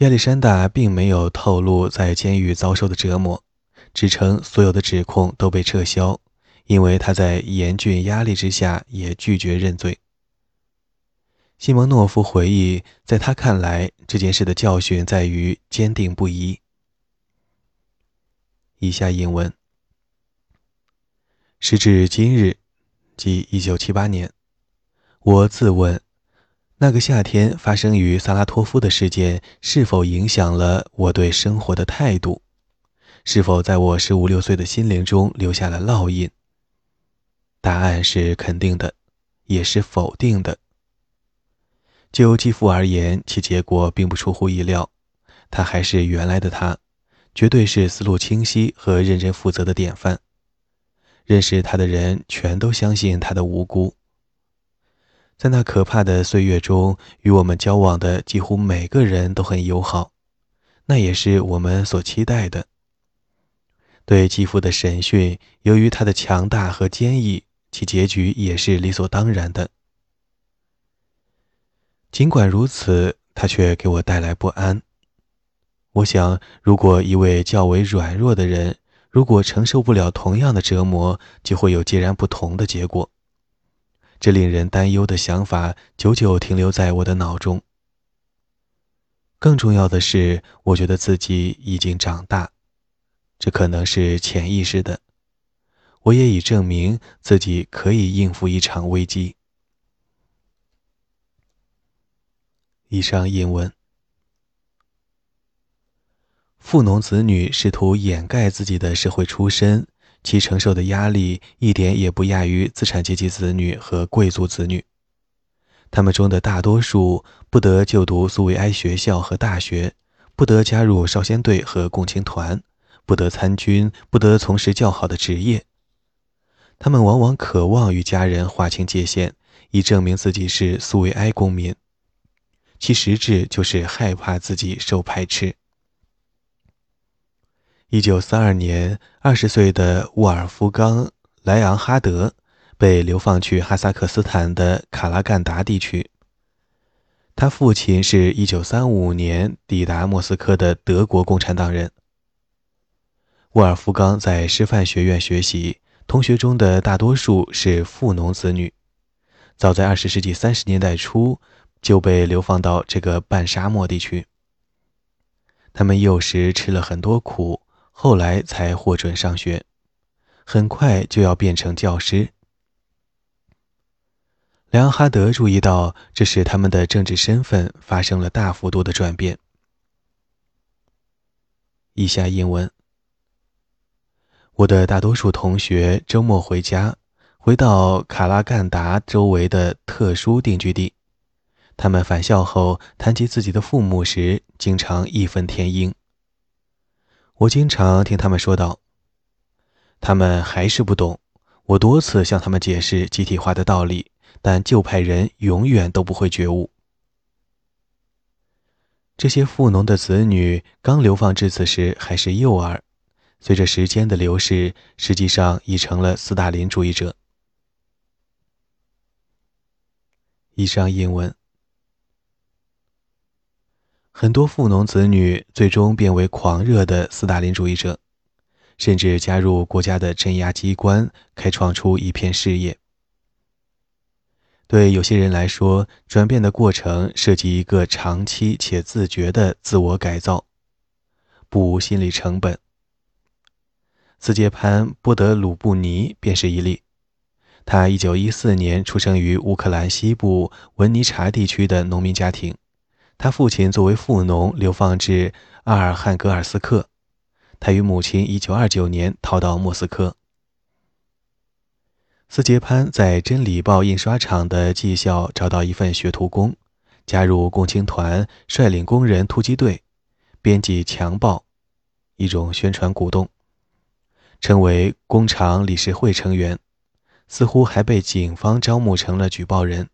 亚历山大并没有透露在监狱遭受的折磨，只称所有的指控都被撤销，因为他在严峻压力之下也拒绝认罪。西蒙诺夫回忆，在他看来，这件事的教训在于坚定不移。以下引文：时至今日，即一九七八年，我自问。那个夏天发生于萨拉托夫的事件是否影响了我对生活的态度？是否在我十五六岁的心灵中留下了烙印？答案是肯定的，也是否定的。就继父而言，其结果并不出乎意料，他还是原来的他，绝对是思路清晰和认真负责的典范。认识他的人全都相信他的无辜。在那可怕的岁月中，与我们交往的几乎每个人都很友好，那也是我们所期待的。对继父的审讯，由于他的强大和坚毅，其结局也是理所当然的。尽管如此，他却给我带来不安。我想，如果一位较为软弱的人，如果承受不了同样的折磨，就会有截然不同的结果。这令人担忧的想法久久停留在我的脑中。更重要的是，我觉得自己已经长大，这可能是潜意识的。我也已证明自己可以应付一场危机。以上引文。富农子女试图掩盖自己的社会出身。其承受的压力一点也不亚于资产阶级子女和贵族子女。他们中的大多数不得就读苏维埃学校和大学，不得加入少先队和共青团，不得参军，不得从事较好的职业。他们往往渴望与家人划清界限，以证明自己是苏维埃公民，其实质就是害怕自己受排斥。一九四二年，二十岁的沃尔夫冈·莱昂哈德被流放去哈萨克斯坦的卡拉干达地区。他父亲是一九三五年抵达莫斯科的德国共产党人。沃尔夫冈在师范学院学习，同学中的大多数是富农子女。早在二十世纪三十年代初，就被流放到这个半沙漠地区。他们幼时吃了很多苦。后来才获准上学，很快就要变成教师。梁哈德注意到，这使他们的政治身份发生了大幅度的转变。以下英文：我的大多数同学周末回家，回到卡拉干达周围的特殊定居地。他们返校后谈及自己的父母时，经常义愤填膺。我经常听他们说道：“他们还是不懂。我多次向他们解释集体化的道理，但旧派人永远都不会觉悟。”这些富农的子女刚流放至此时还是幼儿，随着时间的流逝，实际上已成了斯大林主义者。以上英文。很多富农子女最终变为狂热的斯大林主义者，甚至加入国家的镇压机关，开创出一片事业。对有些人来说，转变的过程涉及一个长期且自觉的自我改造，不无心理成本。斯捷潘·波德鲁布尼便是一例。他1914年出生于乌克兰西部文尼察地区的农民家庭。他父亲作为富农流放至阿尔汉格尔斯克，他与母亲1929年逃到莫斯科。斯捷潘在《真理报》印刷厂的技校找到一份学徒工，加入共青团，率领工人突击队，编辑强报，一种宣传鼓动，成为工厂理事会成员，似乎还被警方招募成了举报人。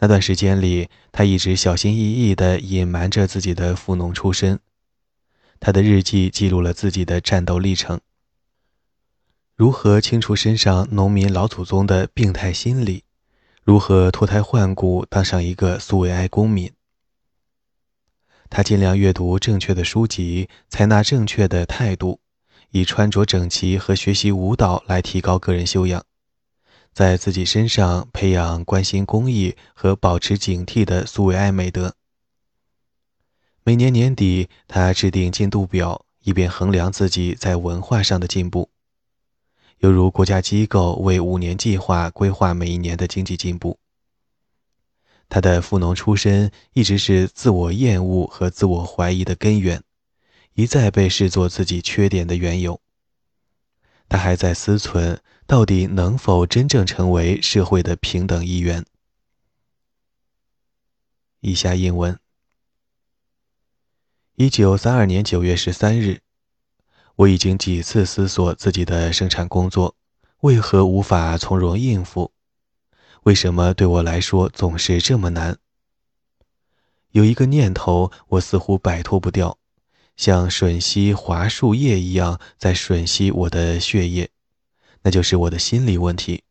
那段时间里，他一直小心翼翼地隐瞒着自己的富农出身。他的日记记录了自己的战斗历程：如何清除身上农民老祖宗的病态心理，如何脱胎换骨当上一个苏维埃公民。他尽量阅读正确的书籍，采纳正确的态度，以穿着整齐和学习舞蹈来提高个人修养，在自己身上培养关心公益和保持警惕的苏维埃美德。每年年底，他制定进度表，以便衡量自己在文化上的进步，犹如国家机构为五年计划规划每一年的经济进步。他的富农出身一直是自我厌恶和自我怀疑的根源，一再被视作自己缺点的缘由。他还在思忖，到底能否真正成为社会的平等一员。以下英文：一九三二年九月十三日，我已经几次思索自己的生产工作为何无法从容应付。为什么对我来说总是这么难？有一个念头，我似乎摆脱不掉，像吮吸桦树叶一样在吮吸我的血液，那就是我的心理问题。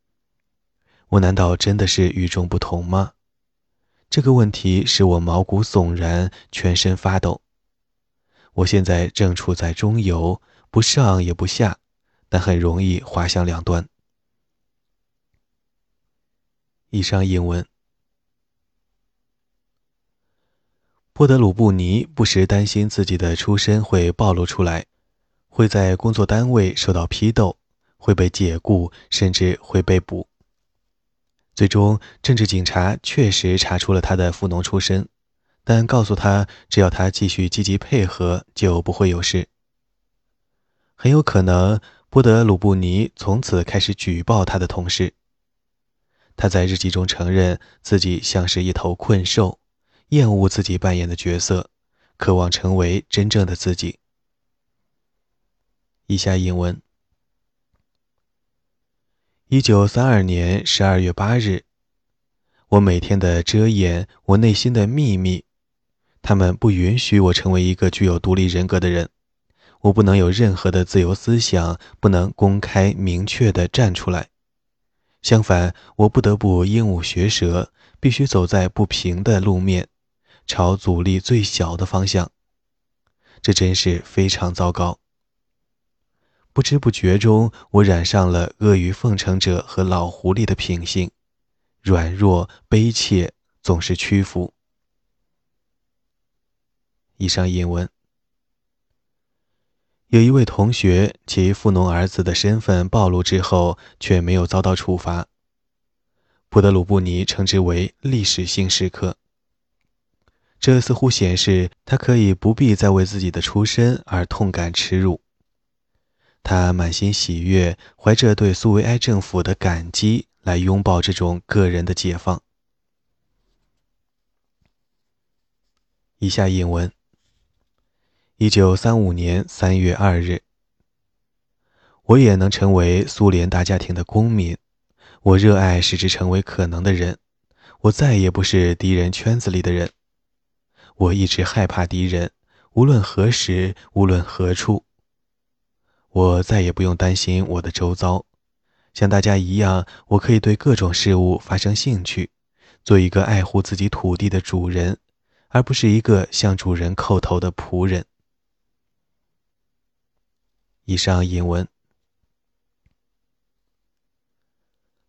我难道真的是与众不同吗？这个问题使我毛骨悚然，全身发抖。我现在正处在中游，不上也不下，但很容易滑向两端。以上英文。波德鲁布尼不时担心自己的出身会暴露出来，会在工作单位受到批斗，会被解雇，甚至会被捕。最终，政治警察确实查出了他的富农出身，但告诉他，只要他继续积极配合，就不会有事。很有可能，波德鲁布尼从此开始举报他的同事。他在日记中承认自己像是一头困兽，厌恶自己扮演的角色，渴望成为真正的自己。以下引文：一九三二年十二月八日，我每天的遮掩，我内心的秘密，他们不允许我成为一个具有独立人格的人，我不能有任何的自由思想，不能公开明确的站出来。相反，我不得不鹦鹉学舌，必须走在不平的路面，朝阻力最小的方向。这真是非常糟糕。不知不觉中，我染上了阿谀奉承者和老狐狸的品性，软弱、悲切，总是屈服。以上引文。有一位同学，其富农儿子的身份暴露之后，却没有遭到处罚。普德鲁布尼称之为历史性时刻。这似乎显示他可以不必再为自己的出身而痛感耻辱。他满心喜悦，怀着对苏维埃政府的感激来拥抱这种个人的解放。以下引文。一九三五年三月二日，我也能成为苏联大家庭的公民。我热爱使之成为可能的人。我再也不是敌人圈子里的人。我一直害怕敌人，无论何时，无论何处。我再也不用担心我的周遭。像大家一样，我可以对各种事物发生兴趣，做一个爱护自己土地的主人，而不是一个向主人叩头的仆人。以上引文。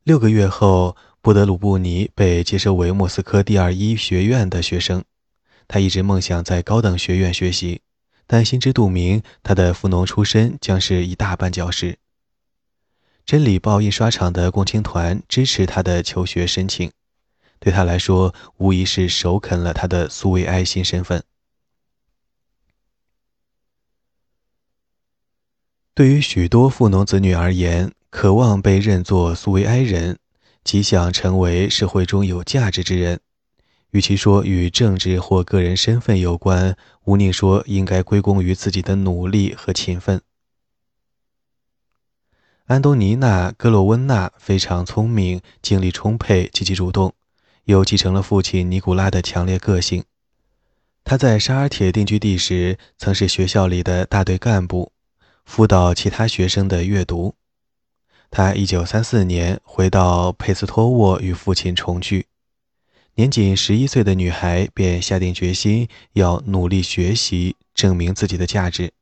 六个月后，布德鲁布尼被接收为莫斯科第二医学院的学生。他一直梦想在高等学院学习，但心知肚明，他的富农出身将是一大绊脚石。真理报印刷厂的共青团支持他的求学申请，对他来说，无疑是首肯了他的苏维埃新身份。对于许多富农子女而言，渴望被认作苏维埃人，即想成为社会中有价值之人。与其说与政治或个人身份有关，无宁说应该归功于自己的努力和勤奋。安东尼娜·格洛温娜非常聪明，精力充沛，积极主动，又继承了父亲尼古拉的强烈个性。他在沙尔铁定居地时，曾是学校里的大队干部。辅导其他学生的阅读。他1934年回到佩斯托沃与父亲重聚。年仅十一岁的女孩便下定决心要努力学习，证明自己的价值。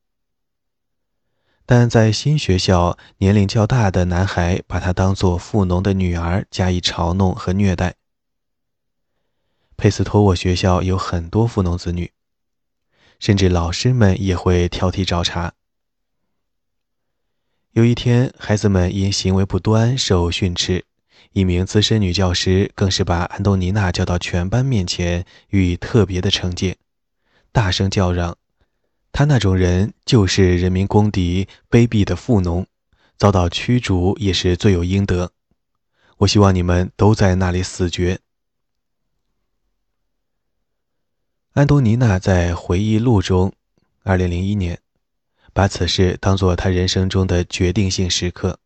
但在新学校，年龄较大的男孩把她当作富农的女儿加以嘲弄和虐待。佩斯托沃学校有很多富农子女，甚至老师们也会挑剔找茬。有一天，孩子们因行为不端受训斥，一名资深女教师更是把安东尼娜叫到全班面前予以特别的惩戒，大声叫嚷。他那种人就是人民公敌、卑鄙的富农，遭到驱逐也是罪有应得。我希望你们都在那里死绝。安东尼娜在回忆录中，2001年，把此事当作他人生中的决定性时刻。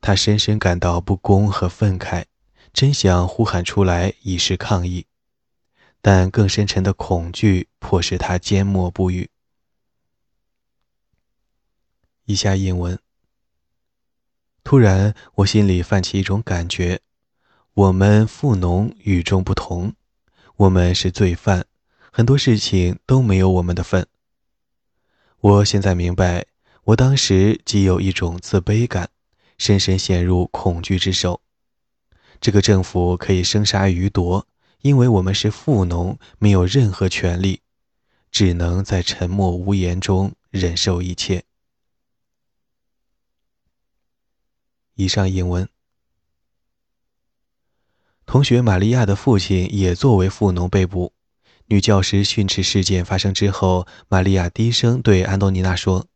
他深深感到不公和愤慨，真想呼喊出来以示抗议，但更深沉的恐惧迫使他缄默不语。以下引文。突然，我心里泛起一种感觉：我们富农与众不同，我们是罪犯，很多事情都没有我们的份。我现在明白，我当时既有一种自卑感，深深陷入恐惧之手。这个政府可以生杀予夺，因为我们是富农，没有任何权利，只能在沉默无言中忍受一切。以上引文。同学玛利亚的父亲也作为富农被捕。女教师训斥事件发生之后，玛利亚低声对安东尼娜说：“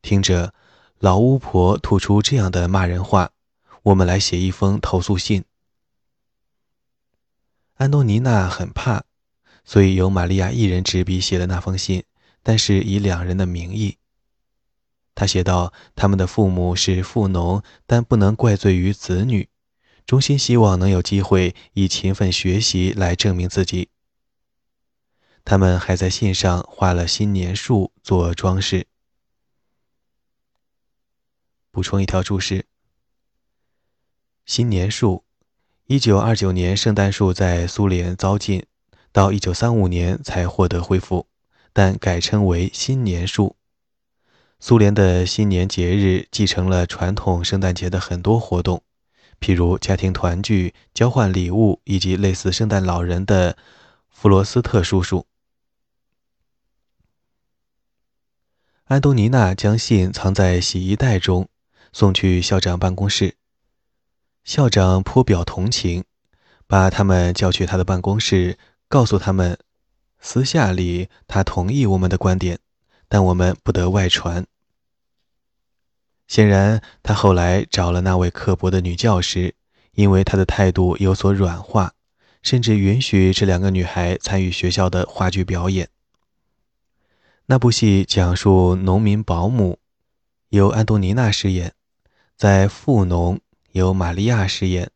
听着，老巫婆吐出这样的骂人话，我们来写一封投诉信。”安东尼娜很怕，所以由玛利亚一人执笔写了那封信，但是以两人的名义。他写道：“他们的父母是富农，但不能怪罪于子女，衷心希望能有机会以勤奋学习来证明自己。”他们还在信上画了新年树做装饰。补充一条注释：新年树，一九二九年圣诞树在苏联遭禁，到一九三五年才获得恢复，但改称为新年树。苏联的新年节日继承了传统圣诞节的很多活动，譬如家庭团聚、交换礼物，以及类似圣诞老人的弗罗斯特叔叔。安东尼娜将信藏在洗衣袋中，送去校长办公室。校长颇表同情，把他们叫去他的办公室，告诉他们，私下里他同意我们的观点。但我们不得外传。显然，他后来找了那位刻薄的女教师，因为她的态度有所软化，甚至允许这两个女孩参与学校的话剧表演。那部戏讲述农民保姆，由安东尼娜饰演；在富农，由玛利亚饰演，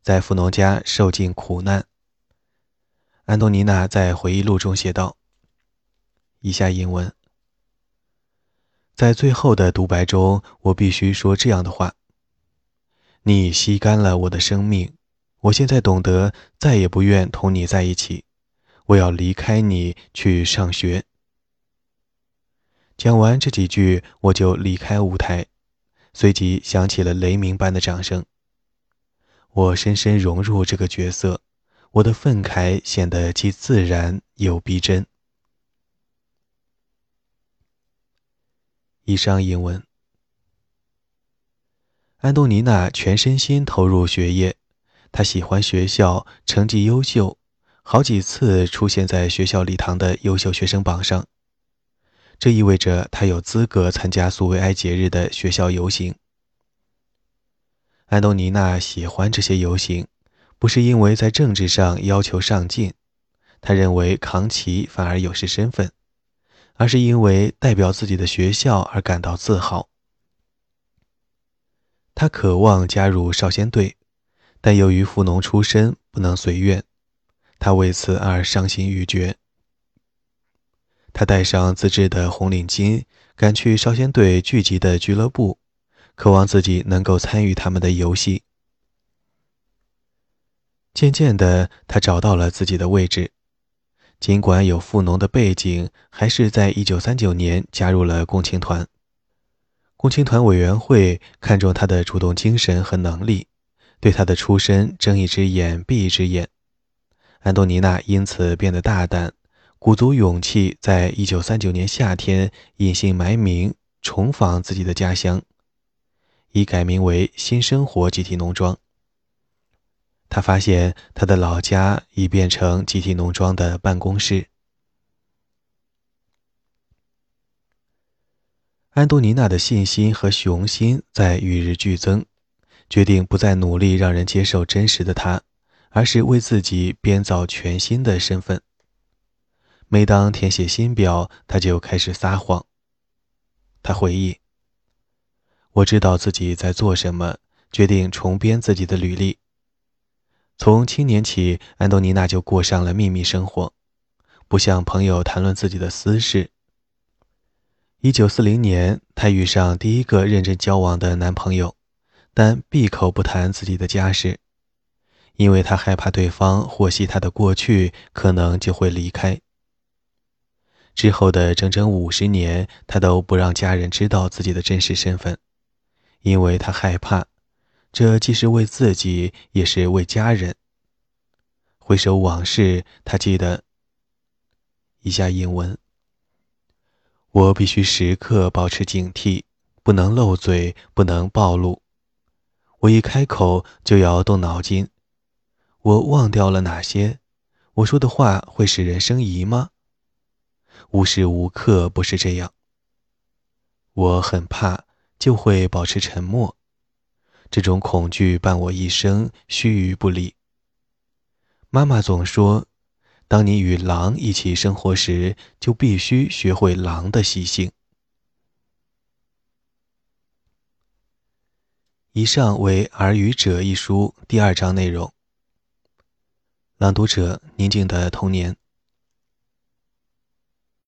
在富农家受尽苦难。安东尼娜在回忆录中写道：“以下引文。”在最后的独白中，我必须说这样的话：你吸干了我的生命，我现在懂得再也不愿同你在一起。我要离开你去上学。讲完这几句，我就离开舞台，随即响起了雷鸣般的掌声。我深深融入这个角色，我的愤慨显得既自然又逼真。以上引文。安东尼娜全身心投入学业，她喜欢学校，成绩优秀，好几次出现在学校礼堂的优秀学生榜上。这意味着他有资格参加苏维埃节日的学校游行。安东尼娜喜欢这些游行，不是因为在政治上要求上进，他认为扛旗反而有失身份。而是因为代表自己的学校而感到自豪。他渴望加入少先队，但由于富农出身不能随愿，他为此而伤心欲绝。他戴上自制的红领巾，赶去少先队聚集的俱乐部，渴望自己能够参与他们的游戏。渐渐的，他找到了自己的位置。尽管有富农的背景，还是在一九三九年加入了共青团。共青团委员会看重他的主动精神和能力，对他的出身睁一只眼闭一只眼。安东尼娜因此变得大胆，鼓足勇气，在一九三九年夏天隐姓埋名，重访自己的家乡，以改名为“新生活集体农庄”。他发现他的老家已变成集体农庄的办公室。安东尼娜的信心和雄心在与日俱增，决定不再努力让人接受真实的他，而是为自己编造全新的身份。每当填写新表，他就开始撒谎。他回忆：“我知道自己在做什么，决定重编自己的履历。”从青年起，安东尼娜就过上了秘密生活，不向朋友谈论自己的私事。一九四零年，她遇上第一个认真交往的男朋友，但闭口不谈自己的家事，因为她害怕对方获悉她的过去，可能就会离开。之后的整整五十年，他都不让家人知道自己的真实身份，因为他害怕。这既是为自己，也是为家人。回首往事，他记得。以下引文：我必须时刻保持警惕，不能漏嘴，不能暴露。我一开口就要动脑筋。我忘掉了哪些？我说的话会使人生疑吗？无时无刻不是这样。我很怕，就会保持沉默。这种恐惧伴我一生，须臾不离。妈妈总说，当你与狼一起生活时，就必须学会狼的习性。以上为《耳语者》一书第二章内容。朗读者：宁静的童年。